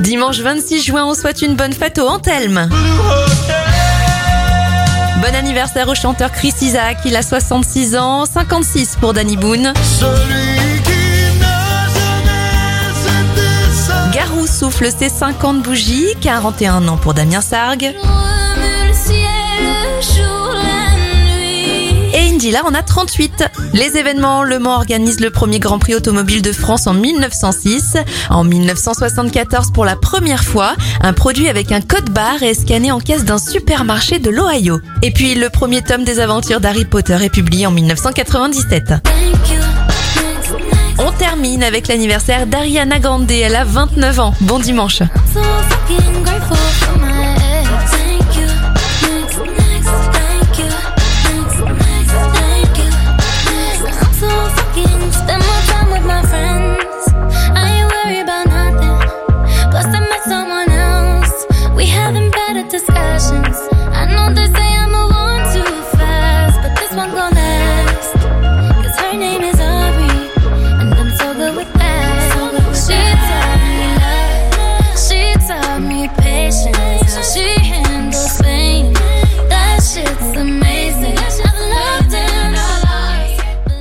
Dimanche 26 juin, on souhaite une bonne fête au Antelme. Bon anniversaire au chanteur Chris Isaac, il a 66 ans, 56 pour Danny Boone. Garou souffle ses 50 bougies, 41 ans pour Damien Sargue. Et Indila en a 38. Les événements, Le Mans organise le premier Grand Prix automobile de France en 1906. En 1974, pour la première fois, un produit avec un code barre est scanné en caisse d'un supermarché de l'Ohio. Et puis, le premier tome des aventures d'Harry Potter est publié en 1997. On termine avec l'anniversaire d'Ariana Grande, elle a 29 ans. Bon dimanche. patience. Cause